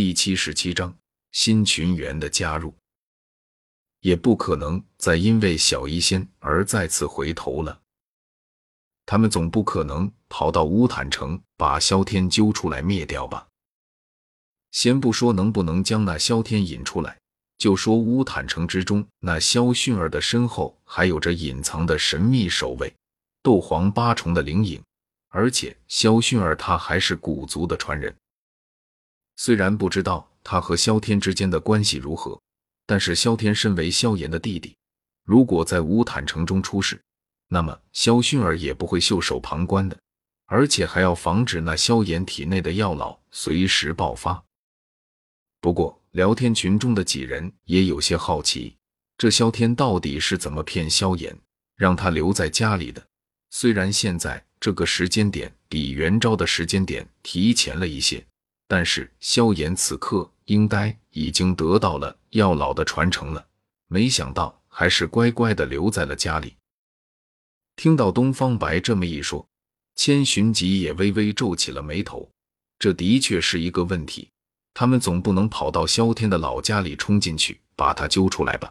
第七十七章新群员的加入，也不可能再因为小医仙而再次回头了。他们总不可能跑到乌坦城把萧天揪出来灭掉吧？先不说能不能将那萧天引出来，就说乌坦城之中那萧薰儿的身后还有着隐藏的神秘守卫——斗皇八重的灵影，而且萧薰儿他还是古族的传人。虽然不知道他和萧天之间的关系如何，但是萧天身为萧炎的弟弟，如果在乌坦城中出事，那么萧薰儿也不会袖手旁观的，而且还要防止那萧炎体内的药老随时爆发。不过聊天群中的几人也有些好奇，这萧天到底是怎么骗萧炎，让他留在家里的？虽然现在这个时间点比元昭的时间点提前了一些。但是萧炎此刻应该已经得到了药老的传承了，没想到还是乖乖的留在了家里。听到东方白这么一说，千寻疾也微微皱起了眉头。这的确是一个问题，他们总不能跑到萧天的老家里冲进去把他揪出来吧？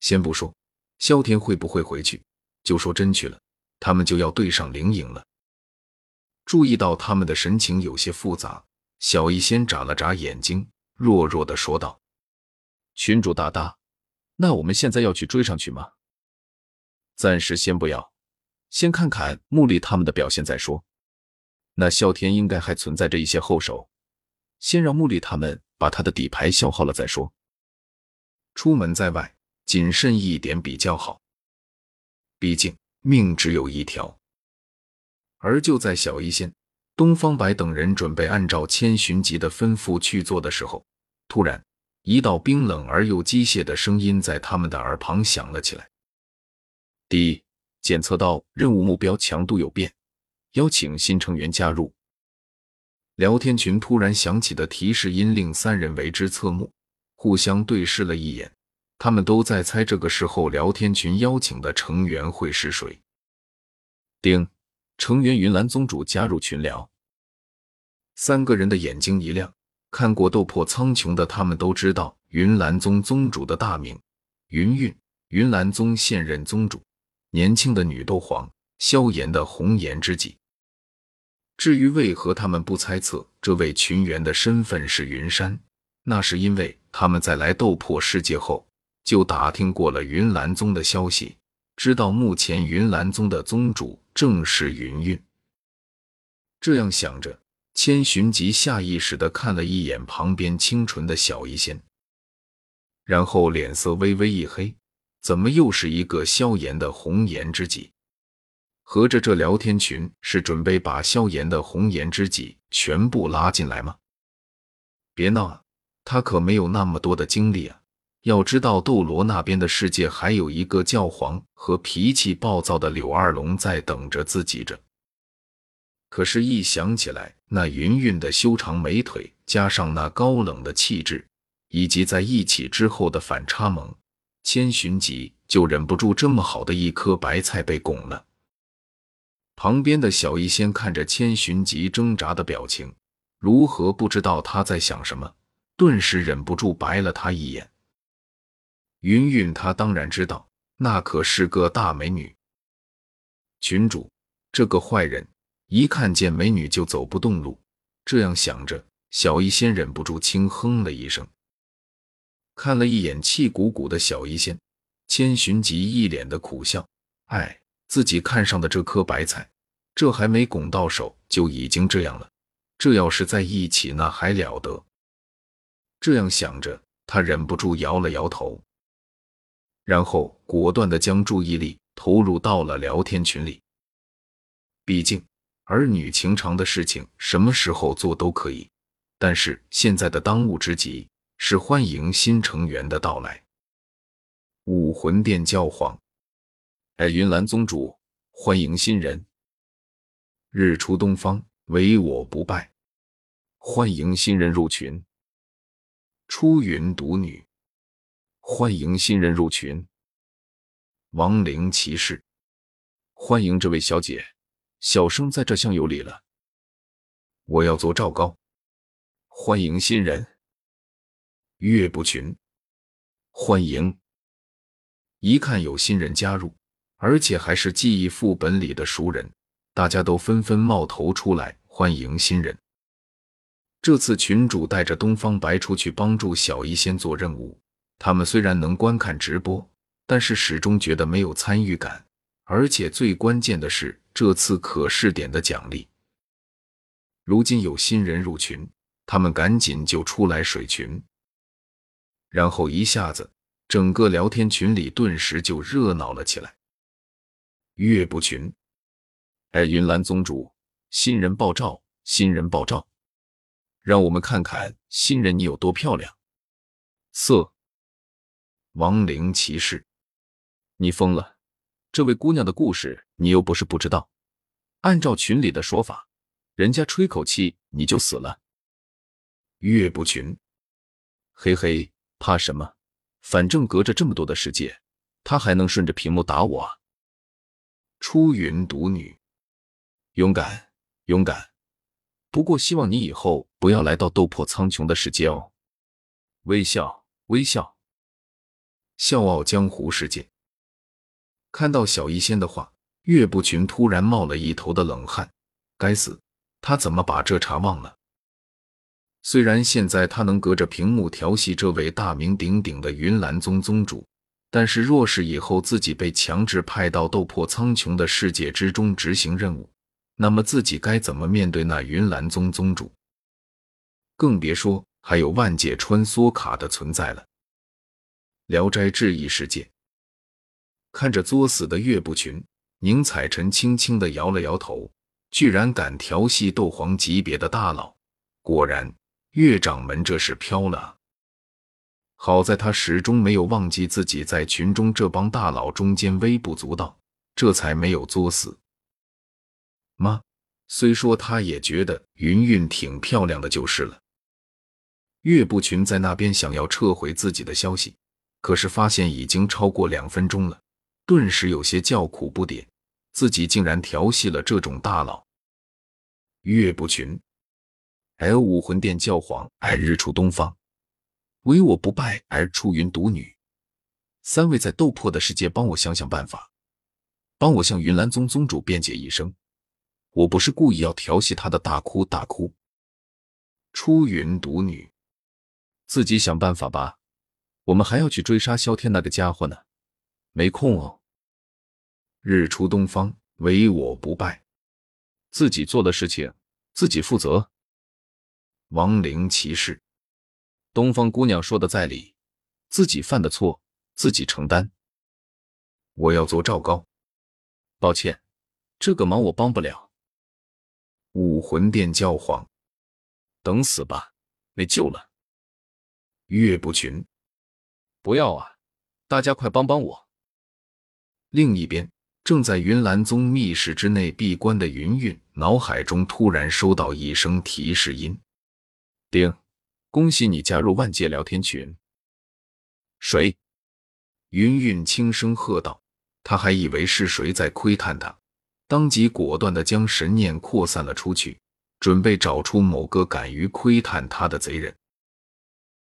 先不说萧天会不会回去，就说真去了，他们就要对上灵影了。注意到他们的神情有些复杂，小医仙眨了眨眼睛，弱弱的说道：“群主大大，那我们现在要去追上去吗？暂时先不要，先看看穆丽他们的表现再说。那萧天应该还存在着一些后手，先让穆丽他们把他的底牌消耗了再说。出门在外，谨慎一点比较好，毕竟命只有一条。”而就在小医仙、东方白等人准备按照千寻疾的吩咐去做的时候，突然一道冰冷而又机械的声音在他们的耳旁响了起来：“第一，检测到任务目标强度有变，邀请新成员加入。”聊天群突然响起的提示音令三人为之侧目，互相对视了一眼，他们都在猜这个时候聊天群邀请的成员会是谁。丁。成员云岚宗主加入群聊，三个人的眼睛一亮，看过《斗破苍穹》的他们都知道云岚宗宗主的大名云韵，云岚宗现任宗主，年轻的女斗皇，萧炎的红颜知己。至于为何他们不猜测这位群员的身份是云山，那是因为他们在来斗破世界后就打听过了云岚宗的消息。知道目前云岚宗的宗主正是云韵。这样想着，千寻疾下意识的看了一眼旁边清纯的小医仙，然后脸色微微一黑，怎么又是一个萧炎的红颜知己？合着这聊天群是准备把萧炎的红颜知己全部拉进来吗？别闹啊，他可没有那么多的精力啊！要知道，斗罗那边的世界还有一个教皇和脾气暴躁的柳二龙在等着自己着。可是，一想起来那云韵的修长美腿，加上那高冷的气质，以及在一起之后的反差萌，千寻疾就忍不住这么好的一颗白菜被拱了。旁边的小医仙看着千寻疾挣扎的表情，如何不知道他在想什么？顿时忍不住白了他一眼。云云，她当然知道，那可是个大美女。群主，这个坏人一看见美女就走不动路。这样想着，小医仙忍不住轻哼了一声。看了一眼气鼓鼓的小医仙，千寻疾一脸的苦笑。哎，自己看上的这颗白菜，这还没拱到手就已经这样了。这要是在一起，那还了得？这样想着，他忍不住摇了摇头。然后果断的将注意力投入到了聊天群里。毕竟儿女情长的事情什么时候做都可以，但是现在的当务之急是欢迎新成员的到来。武魂殿教皇，哎，云岚宗主，欢迎新人。日出东方，唯我不败。欢迎新人入群。出云独女。欢迎新人入群，亡灵骑士。欢迎这位小姐，小生在这厢有礼了。我要做赵高。欢迎新人。岳不群，欢迎。一看有新人加入，而且还是记忆副本里的熟人，大家都纷纷冒头出来欢迎新人。这次群主带着东方白出去帮助小医仙做任务，他们虽然能观看直播，但是始终觉得没有参与感，而且最关键的是这次可试点的奖励。如今有新人入群，他们赶紧就出来水群，然后一下子整个聊天群里顿时就热闹了起来。岳不群，哎，云岚宗主，新人爆照，新人爆照，让我们看看新人你有多漂亮。色，亡灵骑士，你疯了！这位姑娘的故事你又不是不知道，按照群里的说法。人家吹口气你就死了，岳不群，嘿嘿，怕什么？反正隔着这么多的世界，他还能顺着屏幕打我啊！出云独女，勇敢，勇敢。不过希望你以后不要来到斗破苍穹的世界哦。微笑，微笑，笑傲江湖世界。看到小医仙的话，岳不群突然冒了一头的冷汗，该死！他怎么把这茬忘了？虽然现在他能隔着屏幕调戏这位大名鼎鼎的云岚宗宗主，但是若是以后自己被强制派到斗破苍穹的世界之中执行任务，那么自己该怎么面对那云岚宗宗主？更别说还有万界穿梭卡的存在了。聊斋志异世界，看着作死的岳不群，宁采臣轻轻的摇了摇头。居然敢调戏斗皇级别的大佬，果然岳掌门这是飘了。好在他始终没有忘记自己在群中这帮大佬中间微不足道，这才没有作死。妈，虽说他也觉得云云挺漂亮的，就是了。岳不群在那边想要撤回自己的消息，可是发现已经超过两分钟了，顿时有些叫苦不迭。自己竟然调戏了这种大佬，岳不群，L 武魂殿教皇，爱日出东方，唯我不败，而出云独女，三位在斗破的世界帮我想想办法，帮我向云岚宗宗主辩解一声，我不是故意要调戏他的，大哭大哭。出云独女，自己想办法吧，我们还要去追杀萧天那个家伙呢，没空哦。日出东方，唯我不败。自己做的事情，自己负责。亡灵骑士，东方姑娘说的在理，自己犯的错，自己承担。我要做赵高，抱歉，这个忙我帮不了。武魂殿教皇，等死吧，没救了。岳不群，不要啊，大家快帮帮我。另一边。正在云岚宗密室之内闭关的云韵，脑海中突然收到一声提示音：“丁，恭喜你加入万界聊天群。”谁？云韵轻声喝道。他还以为是谁在窥探他，当即果断的将神念扩散了出去，准备找出某个敢于窥探他的贼人。